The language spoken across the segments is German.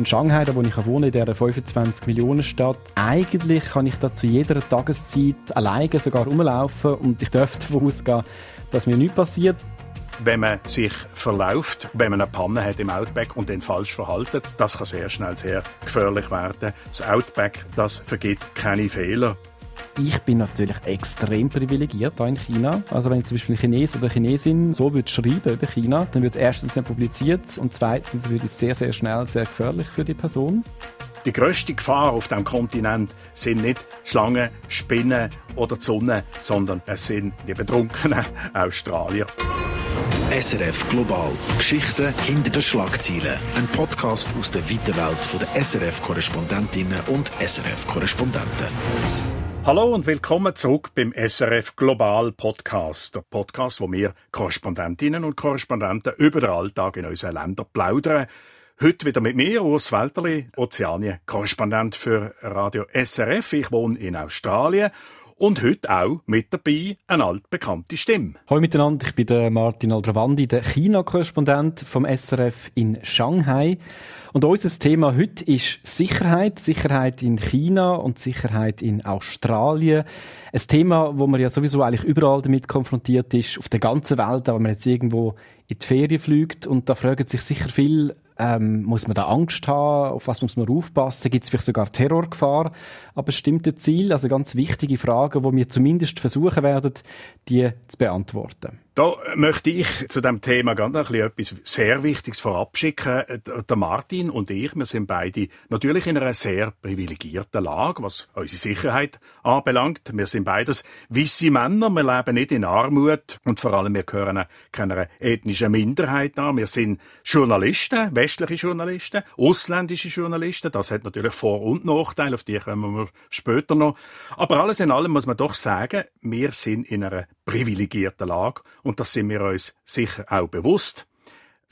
in Shanghai, da wo ich wohne, in dieser 25 Millionen Stadt. Eigentlich kann ich da zu jeder Tageszeit alleine sogar rumlaufen und ich dürfte davon ausgehen, dass mir nichts passiert. Wenn man sich verläuft, wenn man eine Panne hat im Outback und den falsch verhaltet, das kann sehr schnell sehr gefährlich werden. Das Outback, das vergibt keine Fehler. Ich bin natürlich extrem privilegiert hier in China. Also wenn ich zum Beispiel ein Chines oder Chinesin so würde schreiben über China, dann wird es erstens nicht publiziert und zweitens würde es sehr, sehr schnell sehr gefährlich für die Person. Die grösste Gefahr auf dem Kontinent sind nicht Schlangen, Spinnen oder die Sonne, sondern es sind die betrunkenen Australier. SRF Global. Geschichten hinter den Schlagzeilen. Ein Podcast aus der weiten Welt der SRF-Korrespondentinnen und SRF-Korrespondenten. Hallo und willkommen zurück beim SRF Global Podcast. Der Podcast, wo wir Korrespondentinnen und Korrespondenten über den Alltag in unseren Ländern plaudern. Heute wieder mit mir, Urs Welterli, Ozeanien, Korrespondent für Radio SRF. Ich wohne in Australien und heute auch mit dabei eine altbekannte Stimme. Hallo miteinander, ich bin der Martin Aldravandi, der China-Korrespondent vom SRF in Shanghai. Und unser Thema heute ist Sicherheit. Sicherheit in China und Sicherheit in Australien. Ein Thema, wo man ja sowieso eigentlich überall damit konfrontiert ist, auf der ganzen Welt, wenn man jetzt irgendwo in die Ferien fliegt. Und da fragen sich sicher viel, ähm, muss man da Angst haben? Auf was muss man aufpassen? Gibt es vielleicht sogar Terrorgefahr an bestimmten Zielen? Also ganz wichtige Fragen, die wir zumindest versuchen werden, die zu beantworten. Da möchte ich zu dem Thema ganz ein etwas sehr Wichtiges vorab schicken. Der Martin und ich, wir sind beide natürlich in einer sehr privilegierten Lage, was unsere Sicherheit anbelangt. Wir sind beides weisse Männer, wir leben nicht in Armut und vor allem wir gehören keiner ethnischen Minderheit an. Wir sind Journalisten, westliche Journalisten, ausländische Journalisten. Das hat natürlich Vor- und Nachteile, auf die kommen wir später noch. Aber alles in allem muss man doch sagen, wir sind in einer privilegierten Lage und das sind wir uns sicher auch bewusst.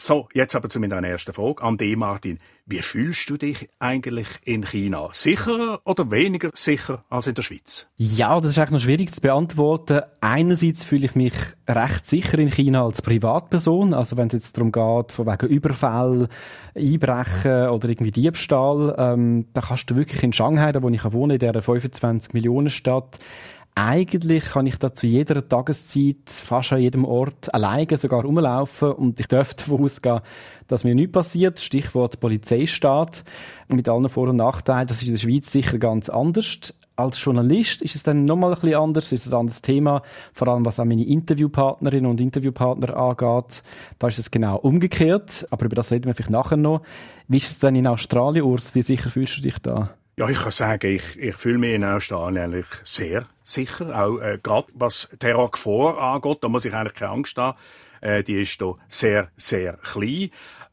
So, jetzt aber zu meiner ersten Frage an dich, Martin. Wie fühlst du dich eigentlich in China? Sicherer oder weniger sicher als in der Schweiz? Ja, das ist eigentlich noch schwierig zu beantworten. Einerseits fühle ich mich recht sicher in China als Privatperson. Also wenn es jetzt darum geht, von wegen Überfall, Einbrechen oder irgendwie Diebstahl, ähm, da kannst du wirklich in Shanghai, da wo ich wohne, in dieser 25 Millionen Stadt, eigentlich kann ich da zu jeder Tageszeit, fast an jedem Ort, alleine sogar rumlaufen und ich dürfte davon ausgehen, dass mir nichts passiert. Stichwort Polizeistaat mit allen Vor- und Nachteilen. Das ist in der Schweiz sicher ganz anders. Als Journalist ist es dann nochmal ein bisschen anders, ist es ein anderes Thema, vor allem was auch meine Interviewpartnerinnen und Interviewpartner angeht. Da ist es genau umgekehrt, aber über das reden wir vielleicht nachher noch. Wie ist es denn in Australien, Urs? Wie sicher fühlst du dich da? Ja, ich kann sagen, ich, ich fühle mich in Australien eigentlich sehr sicher. Auch äh, gerade was Terrorgefahr angeht, da muss ich eigentlich keine Angst haben. Äh, die ist hier sehr, sehr klein.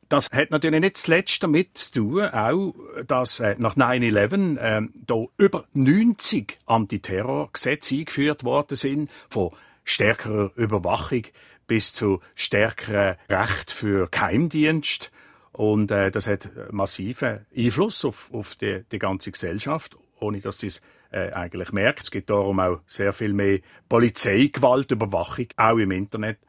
Das hat natürlich nicht zuletzt damit zu tun, auch, dass äh, nach 9-11 äh, da über 90 Antiterrorgesetze eingeführt worden sind, von stärkerer Überwachung bis zu stärkeren Recht für Geheimdienst. Und äh, das hat massiven Einfluss auf, auf die, die ganze Gesellschaft, ohne dass sie es äh, eigentlich merkt. Es gibt darum auch sehr viel mehr Polizeigewalt, Überwachung, auch im Internet.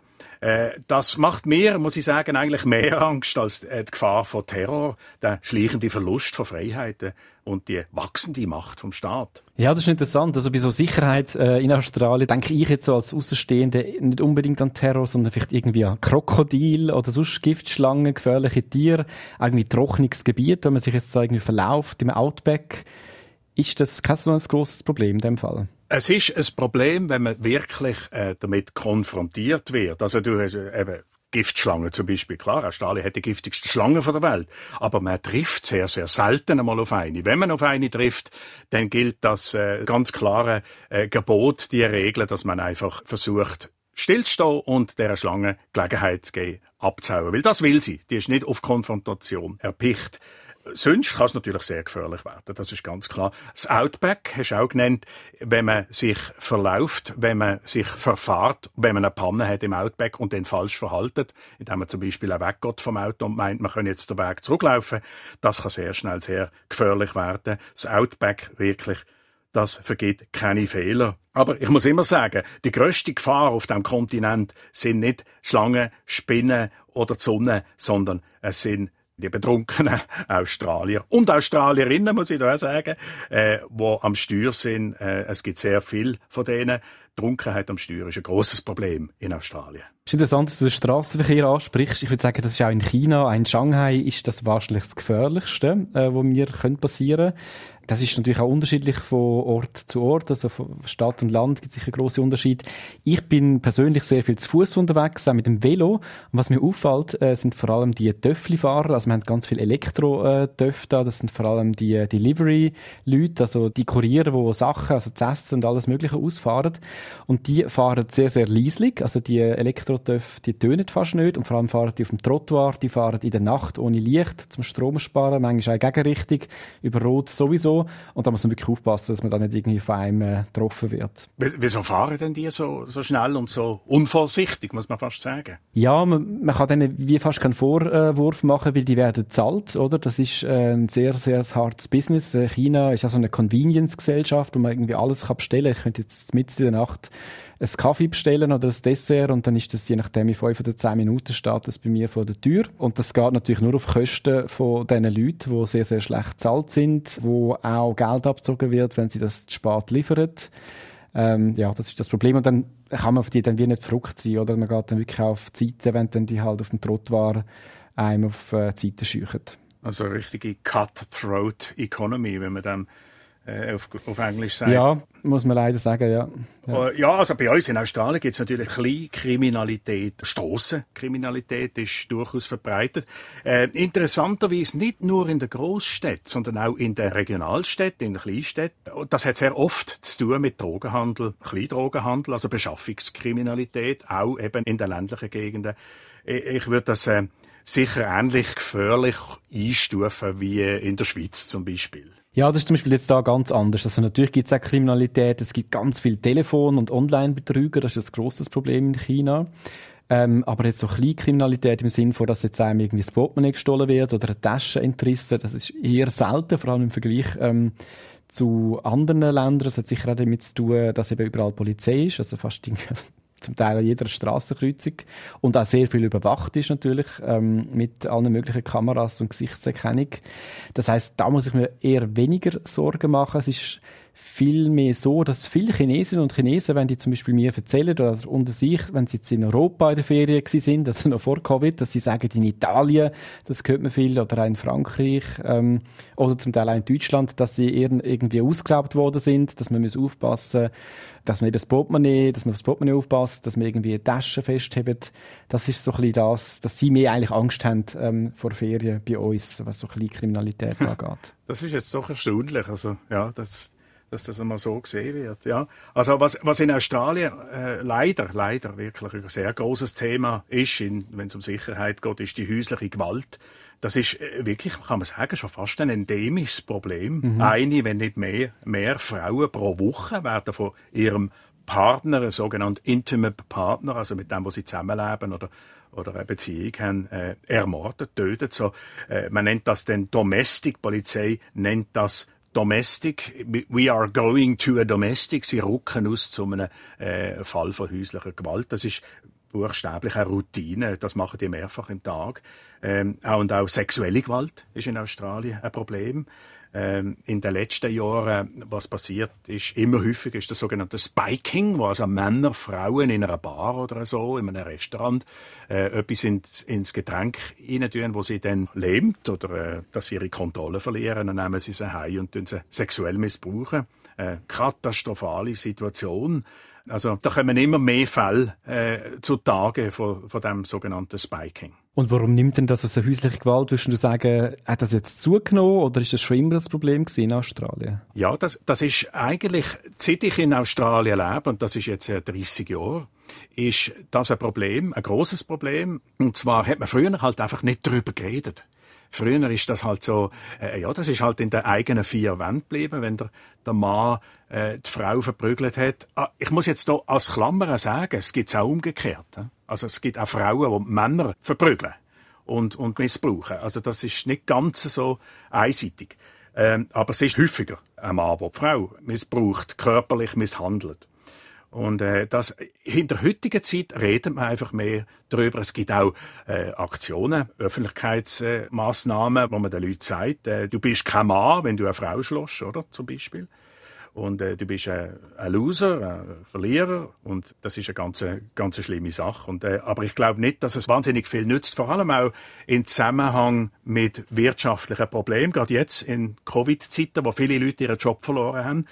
Äh, das macht mir, muss ich sagen, eigentlich mehr Angst als äh, die Gefahr von Terror, der schleichende Verlust von Freiheiten und die wachsende Macht vom Staat. Ja, das ist interessant. Also bei so Sicherheit äh, in Australien denke ich jetzt so als Außenstehende nicht unbedingt an Terror, sondern vielleicht irgendwie an Krokodil oder sonst Giftschlangen, gefährliche Tiere, irgendwie trockenes Gebiet, wenn man sich jetzt da irgendwie verlauft im Outback. Ist das kein so ein grosses Problem in dem Fall? Es ist ein Problem, wenn man wirklich äh, damit konfrontiert wird. Also du hast äh, eben Giftschlangen zum Beispiel. Klar, Australien hat die giftigsten Schlangen der Welt. Aber man trifft sehr, sehr selten einmal auf eine. Wenn man auf eine trifft, dann gilt das äh, ganz klare äh, Gebot, die Regel, dass man einfach versucht, stillzustehen und der Schlange Gelegenheit zu geben, abzuhauen. Weil das will sie. Die ist nicht auf Konfrontation erpicht. Sonst kann es natürlich sehr gefährlich werden, das ist ganz klar. Das Outback hast du auch genannt, wenn man sich verläuft, wenn man sich verfahrt, wenn man eine Panne hat im Outback und den falsch verhaltet, indem man zum Beispiel auch weggeht vom Auto und meint, man kann jetzt den Weg zurücklaufen, das kann sehr schnell sehr gefährlich werden. Das Outback wirklich das vergeht keine Fehler. Aber ich muss immer sagen, die grösste Gefahr auf dem Kontinent sind nicht Schlangen, Spinnen oder die Sonne, sondern es sind die betrunkenen Australier und Australierinnen, muss ich da sagen, äh, wo am Steuer sind. Äh, es gibt sehr viel von denen. Trunkenheit am Steuer ist ein großes Problem in Australien. Es ist interessant, dass du den Straßenverkehr ansprichst. Ich würde sagen, das ist auch in China, auch in Shanghai ist das wahrscheinlich das Gefährlichste, äh, was mir passieren könnte. Das ist natürlich auch unterschiedlich von Ort zu Ort, also von Stadt und Land gibt es sicher große Unterschiede. Ich bin persönlich sehr viel zu Fuß unterwegs, auch mit dem Velo. Und was mir auffällt, äh, sind vor allem die Töffli-Fahrer. Also wir haben ganz viele Elektro-Töff da. Das sind vor allem die äh, Delivery-Leute, also die Kuriere, die Sachen, also zu essen und alles Mögliche ausfahren. Und die fahren sehr, sehr leislich. Also die Elektro-Töff, die tönen fast nicht. Und vor allem fahren die auf dem Trottoir, die fahren in der Nacht ohne Licht zum Strom sparen, manchmal auch gegenrichtig, über Rot sowieso und da muss man wirklich aufpassen, dass man da nicht irgendwie von einem äh, getroffen wird. Wieso fahren denn die so, so schnell und so unvorsichtig, muss man fast sagen? Ja, man, man kann denen wie fast keinen Vorwurf machen, weil die werden zahlt, oder? Das ist äh, ein sehr, sehr hartes Business. Äh, China ist ja so eine Convenience-Gesellschaft, wo man irgendwie alles kann bestellen kann. Ich könnte jetzt mitten in der Nacht ein Kaffee bestellen oder ein Dessert und dann ist das je nachdem in fünf oder zehn Minuten steht das bei mir vor der Tür. Und das geht natürlich nur auf Kosten von diesen Leuten, die sehr, sehr schlecht bezahlt sind, wo auch Geld abgezogen wird, wenn sie das zu spät liefern. Ähm, ja, das ist das Problem. Und dann kann man auf die dann wie nicht verrückt sein, oder? Man geht dann wirklich auf die wenn dann die halt auf dem Trott waren, einem auf äh, die Seite. Also eine richtige Cutthroat Economy, wenn man dann äh, auf, auf Englisch sagen. Ja, muss man leider sagen, ja. Ja, ja also bei uns in Australien gibt es natürlich Kleinkriminalität. Strassenkriminalität ist durchaus verbreitet. Äh, interessanterweise nicht nur in der Großstadt, sondern auch in den Regionalstädten, in den Kleinstädten. Das hat sehr oft zu tun mit Drogenhandel, Kleindrogenhandel, also Beschaffungskriminalität, auch eben in den ländlichen Gegenden. Ich würde das äh, sicher ähnlich gefährlich einstufen wie in der Schweiz zum Beispiel. Ja, das ist zum Beispiel jetzt da ganz anders. Also natürlich gibt es auch Kriminalität, es gibt ganz viel Telefon- und Online-Betrüger, das ist ein grosses Problem in China. Ähm, aber jetzt so Kleinkriminalität im Sinne von, dass jetzt einem irgendwie das Portemonnaie gestohlen wird oder eine Tasche entrissen, das ist eher selten, vor allem im Vergleich ähm, zu anderen Ländern. Das hat sicher auch damit zu tun, dass eben überall Polizei ist, also fast zum Teil an jeder Straßenkreuzung und auch sehr viel überwacht ist natürlich ähm, mit allen möglichen Kameras und Gesichtserkennung. Das heißt, da muss ich mir eher weniger Sorgen machen. Es ist vielmehr so, dass viele Chinesinnen und Chinesen, wenn die zum Beispiel mir erzählen oder unter sich, wenn sie jetzt in Europa in der Ferien sind, also noch vor Covid, dass sie sagen, in Italien, das hört man viel, oder auch in Frankreich ähm, oder zum Teil auch in Deutschland, dass sie irgendwie ausgeraubt worden sind, dass man muss aufpassen dass man eben das Portemonnaie, dass man aufs Portemonnaie aufpasst, dass man irgendwie eine Tasche festhebt. Das ist so ein bisschen das, dass sie mehr eigentlich Angst haben ähm, vor Ferien bei uns, was so ein bisschen Kriminalität angeht. Das ist jetzt doch erstaunlich. Also, ja, das, dass das einmal so gesehen wird. Ja. Also was, was in Australien äh, leider, leider wirklich ein sehr großes Thema ist, wenn es um Sicherheit geht, ist die häusliche Gewalt. Das ist äh, wirklich, kann man sagen, schon fast ein endemisches Problem. Mhm. Eine, wenn nicht mehr, mehr Frauen pro Woche werden von ihrem Partner, ein sogenannter Intimate Partner, also mit dem, wo sie zusammenleben oder oder eine Beziehung haben, äh, ermordet, tötet. So, äh, man nennt das den Domestic, Polizei nennt das Domestic, we are going to a domestic. Sie rücken aus zu einem äh, Fall von häuslicher Gewalt. Das ist buchstäblich eine Routine. Das machen die mehrfach im Tag. Ähm, und auch sexuelle Gewalt ist in Australien ein Problem ähm, in den letzten Jahren, was passiert ist, immer häufiger ist das sogenannte Spiking, wo also Männer, Frauen in einer Bar oder so, in einem Restaurant, äh, etwas ins, ins Getränk reintun, wo sie dann lebt oder äh, dass sie ihre Kontrolle verlieren, dann nehmen sie sie heim und sie sexuell missbrauchen. Äh, katastrophale Situation. Also da kommen immer mehr Fälle äh, zutage von, von dem sogenannten Spiking. Und warum nimmt denn das als eine häusliche Gewalt? Würdest du sagen, hat das jetzt zugenommen oder ist das schon immer das Problem in Australien? Ja, das, das ist eigentlich, seit ich in Australien lebe, und das ist jetzt 30 Jahre, ist das ein Problem, ein großes Problem. Und zwar hat man früher halt einfach nicht darüber geredet. Früher ist das halt so, äh, ja, das ist halt in den eigenen vier Wänden geblieben, wenn der, der Mann äh, die Frau verprügelt hat. Ah, ich muss jetzt hier als Klammer sagen, es gibt es auch umgekehrt. Äh? Also es gibt auch Frauen, die Männer verprügeln und, und missbrauchen. Also das ist nicht ganz so einseitig. Ähm, aber es ist häufiger ein Mann, der die Frau missbraucht, körperlich misshandelt. Und äh, das, in der heutigen Zeit redet man einfach mehr darüber. Es gibt auch äh, Aktionen, Öffentlichkeitsmaßnahmen, äh, wo man den Leuten sagt, äh, du bist kein Mann, wenn du eine Frau schloss, oder? Zum Beispiel. Und äh, du bist äh, ein Loser, ein Verlierer und das ist eine ganz, ganz schlimme Sache. Und, äh, aber ich glaube nicht, dass es wahnsinnig viel nützt, vor allem auch im Zusammenhang mit wirtschaftlichen Problemen, gerade jetzt in Covid-Zeiten, wo viele Leute ihren Job verloren haben.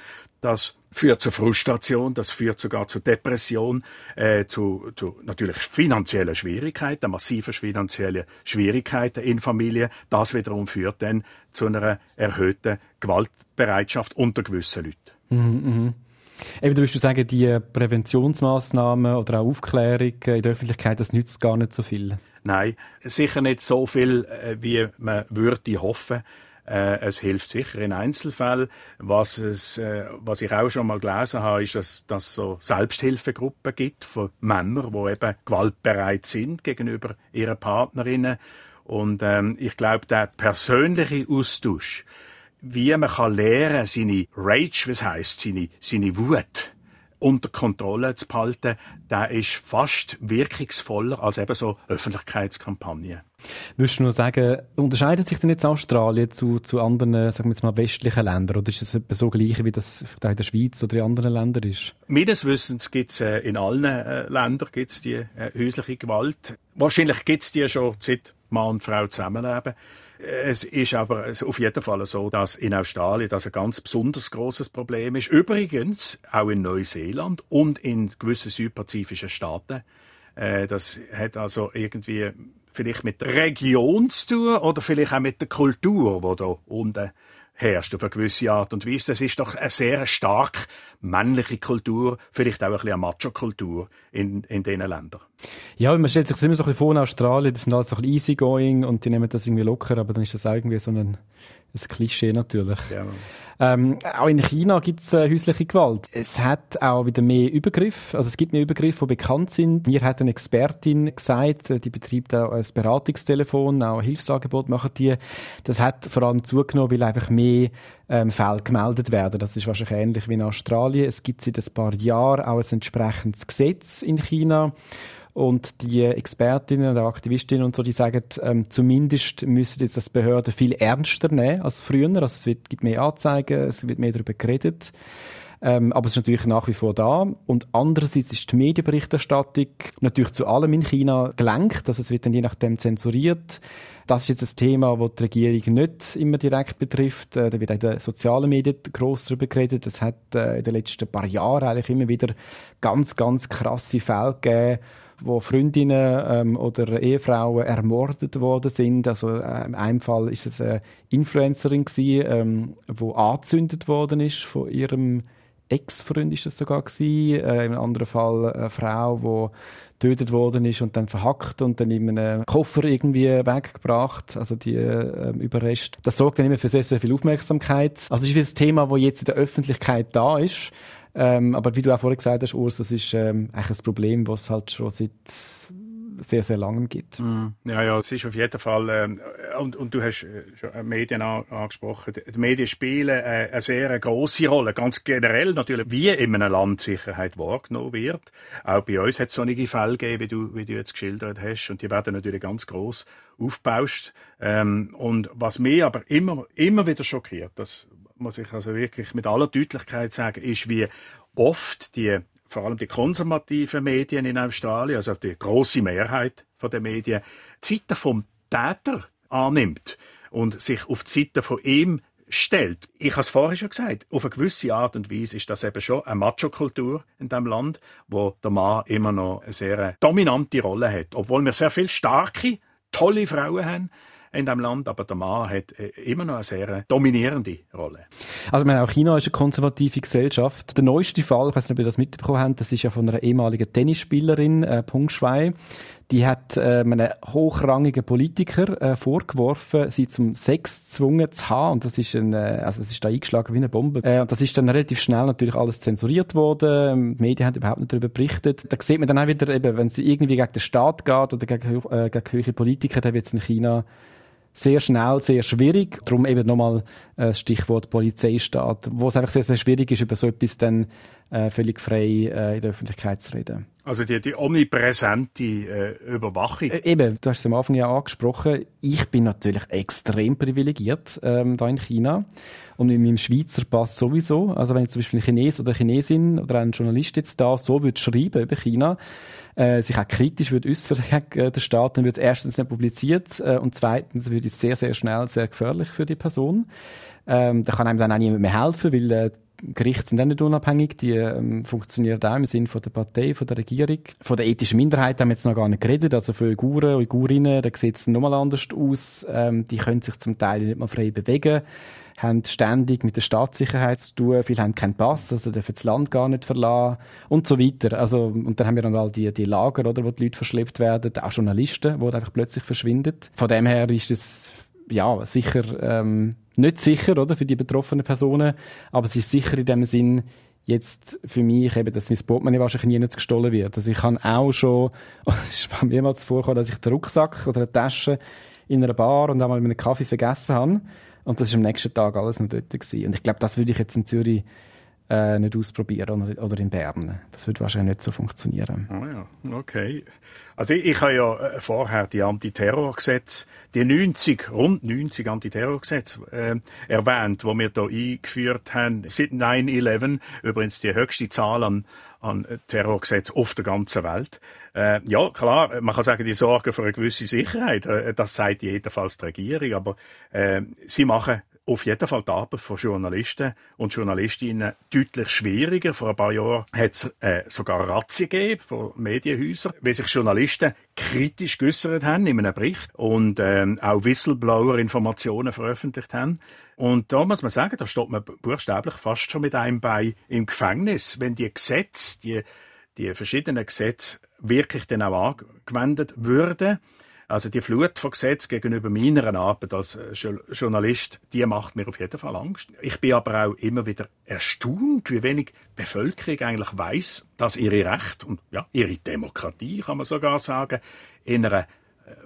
Das führt zu Frustration, das führt sogar zu Depression, äh, zu, zu natürlich finanziellen Schwierigkeiten, massiven finanziellen Schwierigkeiten in Familien. Das wiederum führt dann zu einer erhöhten Gewaltbereitschaft unter gewissen Leuten. Mhm, mhm. Eben, du würdest sagen, die Präventionsmaßnahmen oder auch Aufklärung in der Öffentlichkeit, das nützt gar nicht so viel? Nein, sicher nicht so viel, äh, wie man würde hoffen. Äh, es hilft sicher in Einzelfällen. Was, es, äh, was ich auch schon mal gelesen habe, ist, dass es so Selbsthilfegruppen gibt von Männern, die eben gewaltbereit sind gegenüber ihren Partnerinnen. Und ähm, ich glaube, der persönliche Austausch, wie man kann lernen, seine Rage, was heißt, seine, seine Wut unter Kontrolle zu behalten, der ist fast wirkungsvoller als eben so Öffentlichkeitskampagnen. Würdest du nur sagen, unterscheidet sich denn jetzt Australien zu, zu anderen, sagen wir jetzt mal, westlichen Ländern? Oder ist es etwa so gleich, wie das in der Schweiz oder in anderen Ländern ist? Meines Wissens gibt es äh, in allen äh, Ländern gibt's die äh, häusliche Gewalt. Wahrscheinlich gibt es die schon seit Mann und Frau zusammenleben. Es ist aber auf jeden Fall so, dass in Australien das ein ganz besonders großes Problem ist. Übrigens auch in Neuseeland und in gewissen südpazifischen Staaten. Äh, das hat also irgendwie vielleicht mit der Region zu tun oder vielleicht auch mit der Kultur, die da unten herrscht auf eine gewisse Art und Weise. Das ist doch eine sehr stark männliche Kultur, vielleicht auch ein bisschen eine Macho-Kultur in, in diesen Ländern. Ja, man stellt sich immer so ein bisschen vor in Australien, das sind halt so ein bisschen easygoing und die nehmen das irgendwie locker, aber dann ist das irgendwie so ein ein Klischee natürlich. Ja. Ähm, auch in China gibt es äh, häusliche Gewalt. Es hat auch wieder mehr Übergriffe. Also es gibt mehr Übergriffe, die bekannt sind. Mir hat eine Expertin gesagt, äh, die betreibt auch ein Beratungstelefon, auch ein Hilfsangebot machen die. Das hat vor allem zugenommen, weil einfach mehr ähm, Fälle gemeldet werden. Das ist wahrscheinlich ähnlich wie in Australien. Es gibt seit ein paar Jahren auch ein entsprechendes Gesetz in China und die Expertinnen und Aktivistinnen und so, die sagen, ähm, zumindest müssen jetzt das Behörden viel ernster nehmen als früher. Also es wird, gibt mehr Anzeigen, es wird mehr darüber geredet. Ähm, aber es ist natürlich nach wie vor da. Und andererseits ist die Medienberichterstattung natürlich zu allem in China gelenkt. Also es wird dann je nachdem zensuriert. Das ist jetzt ein Thema, das die Regierung nicht immer direkt betrifft. Äh, da wird auch in den sozialen Medien gross darüber geredet. Es hat äh, in den letzten paar Jahren eigentlich immer wieder ganz, ganz krasse Fälle gegeben, wo Freundinnen ähm, oder Ehefrauen ermordet worden sind. Also äh, in einem Fall ist es eine Influencerin gewesen, ähm, wo angezündet worden ist von ihrem Ex-Freund ist das sogar gewesen. Äh, Im anderen Fall eine Frau, die getötet worden ist und dann verhackt und dann in einem Koffer irgendwie weggebracht, also die äh, Überreste. Das sorgt dann immer für sehr, sehr viel Aufmerksamkeit. Also es ist ein Thema, das jetzt in der Öffentlichkeit da ist. Ähm, aber wie du auch vorhin gesagt hast, Urs, das ist ähm, eigentlich ein Problem, was es halt schon seit sehr, sehr langem gibt. Mm. Ja, ja, es ist auf jeden Fall, äh, und, und du hast äh, schon Medien an, angesprochen, die Medien spielen äh, eine sehr große Rolle, ganz generell natürlich, wie in einem Land Sicherheit wahrgenommen wird. Auch bei uns hat es solche Fälle gegeben, wie du, wie du jetzt geschildert hast, und die werden natürlich ganz groß aufgebauscht. Ähm, und was mich aber immer, immer wieder schockiert, das muss ich also wirklich mit aller Deutlichkeit sagen, ist, wie oft die vor allem die konservativen Medien in Australien, also die große Mehrheit der Medien, die Seite vom Täter annimmt und sich auf die Seite von ihm stellt. Ich habe es vorher schon gesagt, auf eine gewisse Art und Weise ist das eben schon eine Macho-Kultur in diesem Land, wo der Mann immer noch eine sehr dominante Rolle hat. Obwohl wir sehr viele starke, tolle Frauen haben, in dem Land, aber der Mann hat äh, immer noch eine sehr dominierende Rolle. Also meine, auch China ist eine konservative Gesellschaft. Der neueste Fall, ich weiß nicht, ob ihr das mitbekommen habt, das ist ja von einer ehemaligen Tennisspielerin, äh, Peng Shuai. Die hat äh, einem hochrangigen Politiker äh, vorgeworfen, sie zum Sex gezwungen zu haben. Und das ist, ein, äh, also es ist da eingeschlagen wie eine Bombe. Äh, und das ist dann relativ schnell natürlich alles zensuriert worden. Die Medien haben überhaupt nicht darüber berichtet. Da sieht man dann auch wieder, eben, wenn sie irgendwie gegen den Staat geht oder gegen, äh, gegen höhere Politiker, dann wird es in China sehr schnell, sehr schwierig. Darum eben nochmal äh, das Stichwort Polizeistaat, wo es einfach sehr, sehr schwierig ist, über so etwas dann äh, völlig frei äh, in der Öffentlichkeit zu reden. Also die, die omnipräsente äh, Überwachung. Äh, eben, du hast es am Anfang ja angesprochen. Ich bin natürlich extrem privilegiert ähm, da in China und mit meinem Schweizer Pass sowieso. Also wenn ich zum Beispiel ein Chines oder Chinesin oder ein Journalist jetzt da so würde schreiben über China, äh, sich auch kritisch würde äußern gegen den Staat, dann wird es erstens nicht publiziert äh, und zweitens würde es sehr, sehr schnell sehr gefährlich für die Person. Ähm, da kann einem dann auch niemand mehr helfen, weil äh, Gerichte sind auch nicht unabhängig, die ähm, funktionieren auch im Sinne der Partei, von der Regierung. Von der ethischen Minderheit haben wir jetzt noch gar nicht geredet, also für Uiguren, Uigurinnen, da sieht es nochmal anders aus. Ähm, die können sich zum Teil nicht mal frei bewegen haben ständig mit der Staatssicherheit zu tun, viele haben keinen Pass, also dürfen das Land gar nicht verlassen und so weiter. Also, und dann haben wir dann all die, die Lager, oder, wo die Leute verschleppt werden, auch Journalisten, die einfach plötzlich verschwinden. Von dem her ist es ja, sicher ähm, nicht sicher oder, für die betroffenen Personen, aber es ist sicher in dem Sinn jetzt für mich eben, dass mein Portemonnaie wahrscheinlich nie gestohlen wird. Also ich kann auch schon, es ist mir mal vorgekommen, dass ich den Rucksack oder eine Tasche in einer Bar und einmal mit einem Kaffee vergessen habe und das ist am nächsten Tag alles noch dort gewesen. Und ich glaube, das würde ich jetzt in Zürich äh, nicht ausprobieren oder, oder in Bern. Das würde wahrscheinlich nicht so funktionieren. Ah ja, okay. Also ich, ich habe ja äh, vorher die Antiterrorgesetze, die 90, rund 90 Antiterrorgesetze äh, erwähnt, wo wir da eingeführt haben, seit 9-11, übrigens die höchste Zahl an, an Terrorgesetzen auf der ganzen Welt. Äh, ja, klar, man kann sagen, die sorgen für eine gewisse Sicherheit, äh, das sagt jedenfalls die Regierung, aber äh, sie machen auf jeden Fall die Arbeit von Journalisten und Journalistinnen deutlich schwieriger. Vor ein paar Jahren hat es äh, sogar Razzien gegeben von Medienhäusern, weil sich Journalisten kritisch geäußert haben in einem Bericht und ähm, auch Whistleblower Informationen veröffentlicht haben. Und da muss man sagen, da steht man buchstäblich fast schon mit einem Bein im Gefängnis, wenn die Gesetze, die, die verschiedenen Gesetze wirklich dann auch angewendet würden. Also die Flut von Gesetzen gegenüber meiner Arbeit als äh, Journalist, die macht mir auf jeden Fall Angst. Ich bin aber auch immer wieder erstaunt, wie wenig Bevölkerung eigentlich weiß, dass ihre Rechte und ja, ihre Demokratie, kann man sogar sagen, in einer äh,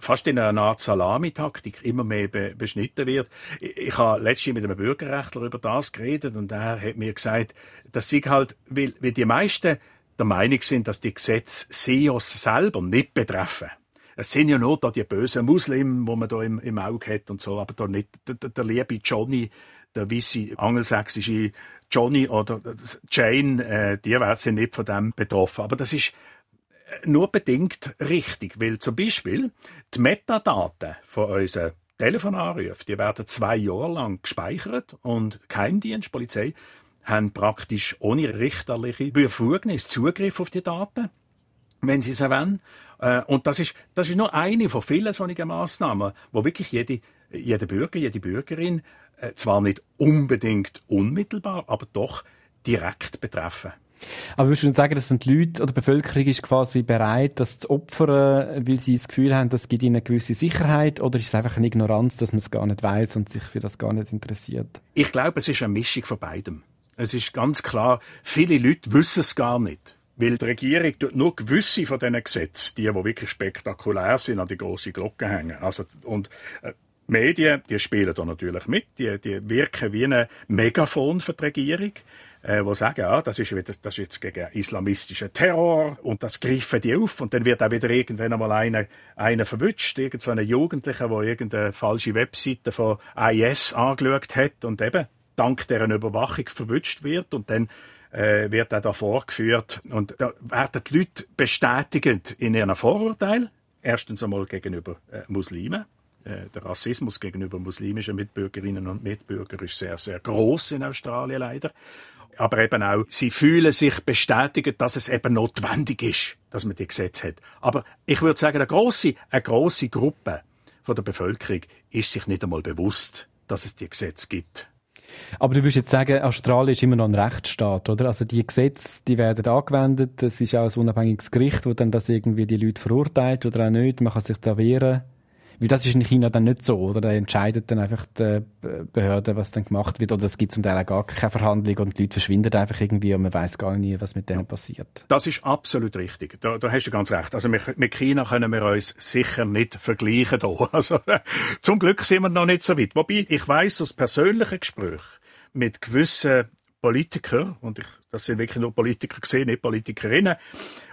fast in einer Art Salamitaktik immer mehr be beschnitten wird. Ich, ich habe letztens mit einem Bürgerrechtler über das geredet und er hat mir gesagt, dass sie halt, weil, weil die meisten der Meinung sind, dass die Gesetze SEOs selber nicht betreffen es sind ja nur da die bösen Muslimen, wo man da im, im Auge hat und so, aber da nicht der, der, liebe Johnny, der weisse angelsächsische Johnny oder Jane, äh, die sind nicht von dem betroffen. Aber das ist äh, nur bedingt richtig, weil zum Beispiel die Metadaten von unseren Telefonanrufen, die werden zwei Jahre lang gespeichert und Geheimdienst, Polizei, haben praktisch ohne richterliche Befugnis Zugriff auf die Daten, wenn sie es wollen. Äh, und das ist, das ist nur eine von vielen solchen Massnahmen, wo wirklich jede, jeder Bürger, jede Bürgerin äh, zwar nicht unbedingt unmittelbar, aber doch direkt betreffen. Aber würdest du sagen, dass die Leute oder die Bevölkerung ist quasi bereit, das zu opfern, weil sie das Gefühl haben, das gibt ihnen eine gewisse Sicherheit, oder ist es einfach eine Ignoranz, dass man es gar nicht weiß und sich für das gar nicht interessiert? Ich glaube, es ist eine Mischung von beidem. Es ist ganz klar, viele Leute wissen es gar nicht. Weil die Regierung tut nur gewisse von diesen Gesetzen, die, die wirklich spektakulär sind, an die große Glocke hängen. Also, und, äh, Medien, die spielen da natürlich mit, die, die wirken wie ein Megafon für die Regierung, äh, wo sagen, ja, das ist, wieder, das ist jetzt gegen islamistischen Terror und das greifen die auf und dann wird auch wieder irgendwann einmal einer, einer verwünscht, irgend so Jugendlicher, der irgendeine falsche Webseite von IS angeschaut hat und eben dank deren Überwachung verwünscht wird und dann äh, wird auch da vorgeführt. Und da werden die Leute bestätigt in ihren Vorurteilen. Erstens einmal gegenüber äh, Muslimen. Äh, der Rassismus gegenüber muslimischen Mitbürgerinnen und Mitbürgern ist sehr, sehr groß in Australien leider. Aber eben auch, sie fühlen sich bestätigt, dass es eben notwendig ist, dass man die Gesetze hat. Aber ich würde sagen, eine große, eine große Gruppe von der Bevölkerung ist sich nicht einmal bewusst, dass es die Gesetze gibt. Aber du würdest jetzt sagen, Australien ist immer noch ein Rechtsstaat, oder? Also die Gesetze, die werden angewendet. Es ist auch ein unabhängiges Gericht, wo dann das irgendwie die Leute verurteilt oder auch nicht. Man kann sich da wehren. Weil das ist in China dann nicht so, oder? Da entscheidet dann einfach die Behörde, was dann gemacht wird, oder es gibt zum Teil auch gar keine Verhandlung und die Leute verschwinden einfach irgendwie und man weiß gar nicht, was mit denen passiert. Das ist absolut richtig. Da, da hast du ganz recht. Also mit, China können wir uns sicher nicht vergleichen da. Also, zum Glück sind wir noch nicht so weit. Wobei, ich weiß aus persönlichen Gesprächen mit gewissen Politiker, und ich, das sind wirklich nur Politiker gesehen, nicht Politikerinnen,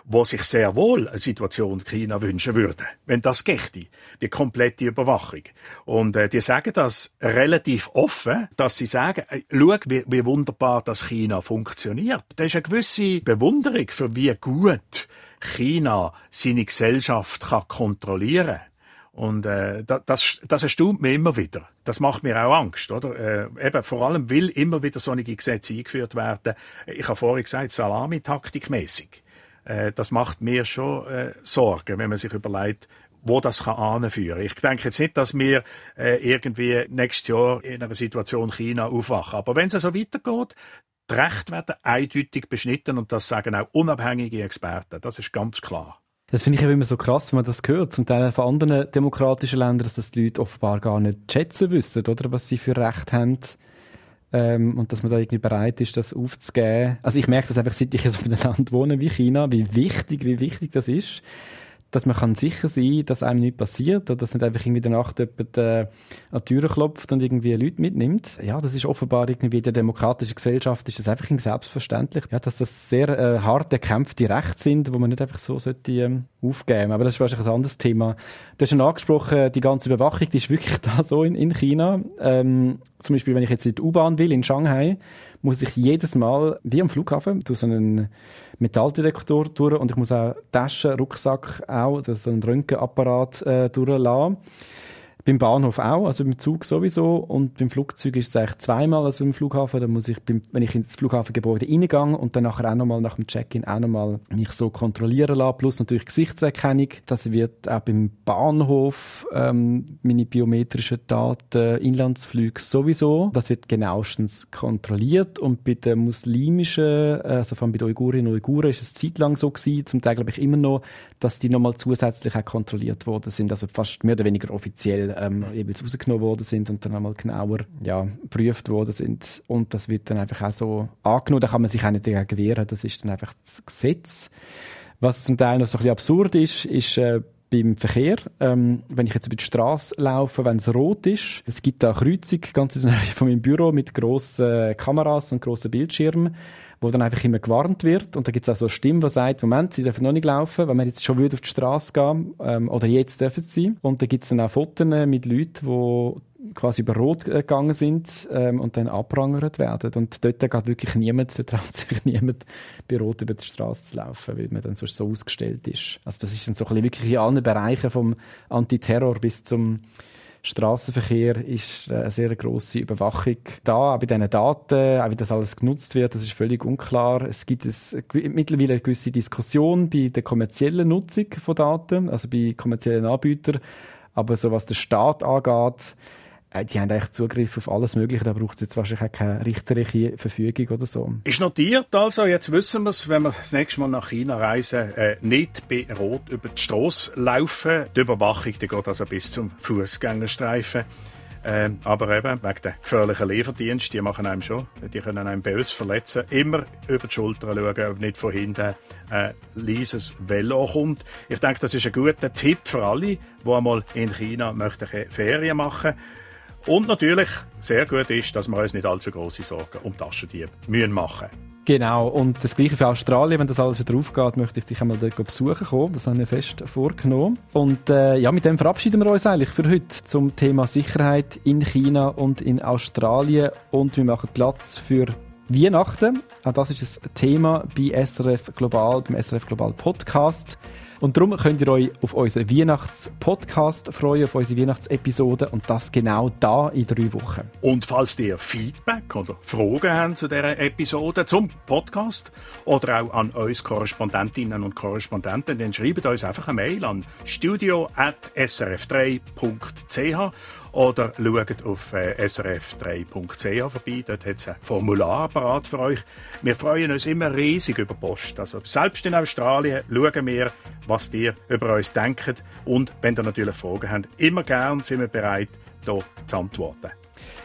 wo sich sehr wohl eine Situation in China wünschen würden, wenn das gächte, die komplette Überwachung. Und äh, die sagen das relativ offen, dass sie sagen, äh, schau, wie, wie wunderbar das China funktioniert. Da ist eine gewisse Bewunderung für wie gut China seine Gesellschaft kann kontrollieren kann. Und äh, das, das erstaunt mich immer wieder. Das macht mir auch Angst, oder? Äh, eben vor allem, weil immer wieder solche Gesetze eingeführt werden. Ich habe vorhin gesagt, Salamitaktikmäßig. Äh, das macht mir schon äh, Sorgen, wenn man sich überlegt, wo das kann anführen. Ich denke jetzt nicht, dass wir äh, irgendwie nächstes Jahr in einer Situation China aufwachen. Aber wenn es so weitergeht, die Rechte werden eindeutig beschnitten und das sagen auch unabhängige Experten. Das ist ganz klar. Das finde ich immer so krass, wenn man das hört, zum Teil von anderen demokratischen Ländern, dass das die Leute offenbar gar nicht schätzen wissen, oder was sie für Recht haben. Ähm, und dass man da irgendwie bereit ist, das aufzugeben. Also ich merke das einfach, seit ich in so einem Land wohne wie China, wie wichtig, wie wichtig das ist dass man kann sicher sein dass einem nichts passiert oder dass nicht einfach irgendwie danach jemand äh, an die Tür klopft und irgendwie Leute mitnimmt. Ja, das ist offenbar irgendwie in der demokratischen Gesellschaft ist das einfach selbstverständlich, ja, dass das sehr äh, hart erkämpfte Rechte sind, wo man nicht einfach so sollte ähm, aufgeben. Aber das ist wahrscheinlich ein anderes Thema. Du hast schon angesprochen, die ganze Überwachung, die ist wirklich da so in, in China. Ähm, zum Beispiel, wenn ich jetzt in die U-Bahn will in Shanghai, muss ich jedes Mal, wie am Flughafen, durch so einen Metalldetektor durch und ich muss auch Taschen, Rucksack auch, so einen Röntgenapparat äh, durchlassen. Beim Bahnhof auch, also beim Zug sowieso. Und beim Flugzeug ist es eigentlich zweimal, also im Flughafen. Da muss ich, beim, wenn ich ins Flughafengebäude reingehe und dann nachher auch nochmal nach dem Check-in auch nochmal mich so kontrollieren lassen. Plus natürlich Gesichtserkennung. Das wird auch beim Bahnhof, ähm, meine biometrischen Daten, Inlandsflüge sowieso. Das wird genauestens kontrolliert. Und bei den muslimischen, also vor allem bei den Uigurinnen und Uiguren, ist es zeitlang so gewesen, zum Teil glaube ich immer noch, dass die nochmal zusätzlich auch kontrolliert worden sind. Also fast mehr oder weniger offiziell ähm, jeweils rausgenommen worden sind und dann einmal genauer ja, geprüft worden sind. Und das wird dann einfach auch so angenommen. Da kann man sich auch nicht dagegen wehren. Das ist dann einfach das Gesetz. Was zum Teil noch so ein bisschen absurd ist, ist äh, beim Verkehr. Ähm, wenn ich jetzt über die Straße laufe, wenn es rot ist, es gibt da Kreuzung ganz in der Nähe von meinem Büro mit grossen Kameras und grossen Bildschirmen wo dann einfach immer gewarnt wird. Und da gibt es auch so eine Stimme, die sagt, Moment, Sie dürfen noch nicht laufen, wenn wir jetzt schon auf die Straße gehen, ähm, oder jetzt dürfen Sie. Und da gibt es dann auch Fotos mit Leuten, die quasi über Rot gegangen sind ähm, und dann abrangert werden. Und dort geht wirklich niemand, da traut sich niemand, bei Rot über die Straße zu laufen, weil man dann sonst so ausgestellt ist. Also das ist dann so ein bisschen wirklich in allen Bereichen vom Antiterror bis zum Straßenverkehr ist äh, eine sehr große Überwachung da, auch bei diesen Daten, auch wie das alles genutzt wird, das ist völlig unklar. Es gibt es mittlerweile eine gewisse Diskussion bei der kommerziellen Nutzung von Daten, also bei kommerziellen Anbietern, aber so was der Staat angeht, die haben eigentlich Zugriff auf alles Mögliche. Da braucht es jetzt wahrscheinlich auch keine richterliche Verfügung oder so. Ist notiert also, jetzt wissen wir es, wenn wir das nächste Mal nach China reisen, äh, nicht bei Rot über die Straße laufen. Die Überwachung die geht also bis zum Fußgängerstreifen. Äh, aber eben, wegen der gefährlichen Lieferdienst, die machen einem schon, die können einem böse verletzen. Immer über die Schulter schauen, ob nicht von hinten ein leises Velo kommt. Ich denke, das ist ein guter Tipp für alle, die einmal in China möchten Ferien machen möchten. Und natürlich sehr gut ist, dass wir uns nicht allzu große Sorgen um Taschendiebe müssen machen Genau, und das gleiche für Australien, wenn das alles wieder aufgeht, möchte ich dich einmal dort besuchen kommen. Das haben wir fest vorgenommen. Und äh, ja, mit dem verabschieden wir uns eigentlich für heute zum Thema Sicherheit in China und in Australien. Und wir machen Platz für Weihnachten. Auch das ist ein Thema bei SRF Global, beim SRF Global Podcast. Und darum könnt ihr euch auf unseren Weihnachtspodcast freuen, auf unsere Weihnachtsepisode und das genau da in drei Wochen. Und falls ihr Feedback oder Fragen habt zu dieser Episode, zum Podcast oder auch an uns Korrespondentinnen und Korrespondenten, dann schreibt uns einfach eine Mail an studio.srf3.ch oder schaut auf äh, srf3.ch vorbei. Dort hat es ein Formular parat für euch. Wir freuen uns immer riesig über Post. Also selbst in Australien schauen wir, was ihr über uns denkt. Und wenn ihr natürlich Fragen habt, immer gern sind wir bereit, hier zu antworten.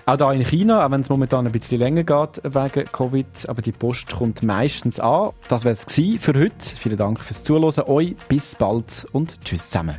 Auch hier in China, auch wenn es momentan ein bisschen länger geht wegen Covid, aber die Post kommt meistens an. Das wäre es für heute. Vielen Dank fürs Zuhören. Euch bis bald und tschüss zusammen.